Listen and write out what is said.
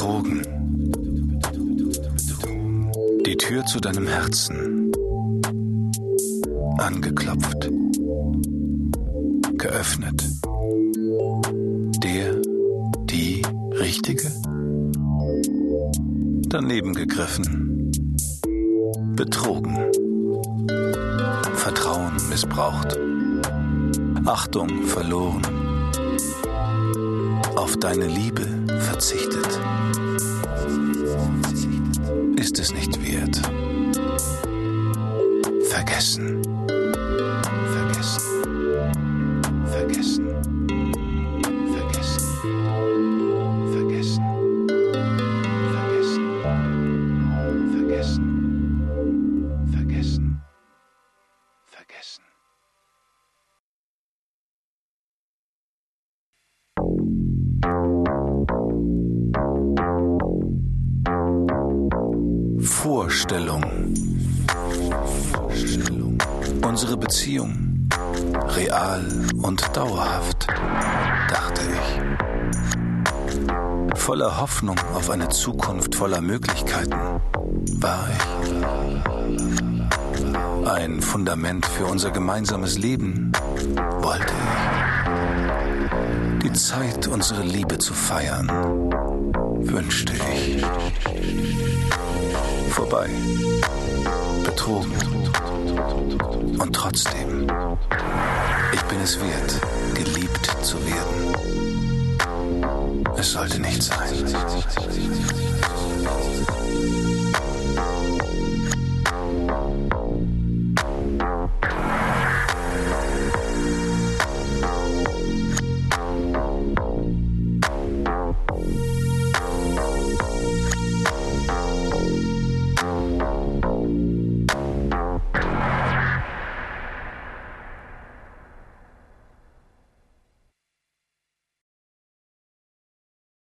betrogen. Die Tür zu deinem Herzen. Angeklopft. Geöffnet. Der, die Richtige? Daneben gegriffen. Betrogen. Vertrauen missbraucht. Achtung verloren. Auf deine Liebe verzichtet. Ist es nicht wert. Vergessen. Vorstellung. Unsere Beziehung. Real und dauerhaft, dachte ich. Voller Hoffnung auf eine Zukunft voller Möglichkeiten war ich. Ein Fundament für unser gemeinsames Leben wollte ich. Die Zeit, unsere Liebe zu feiern, wünschte ich. Vorbei. Betrogen. Und trotzdem, ich bin es wert, geliebt zu werden. Es sollte nicht sein.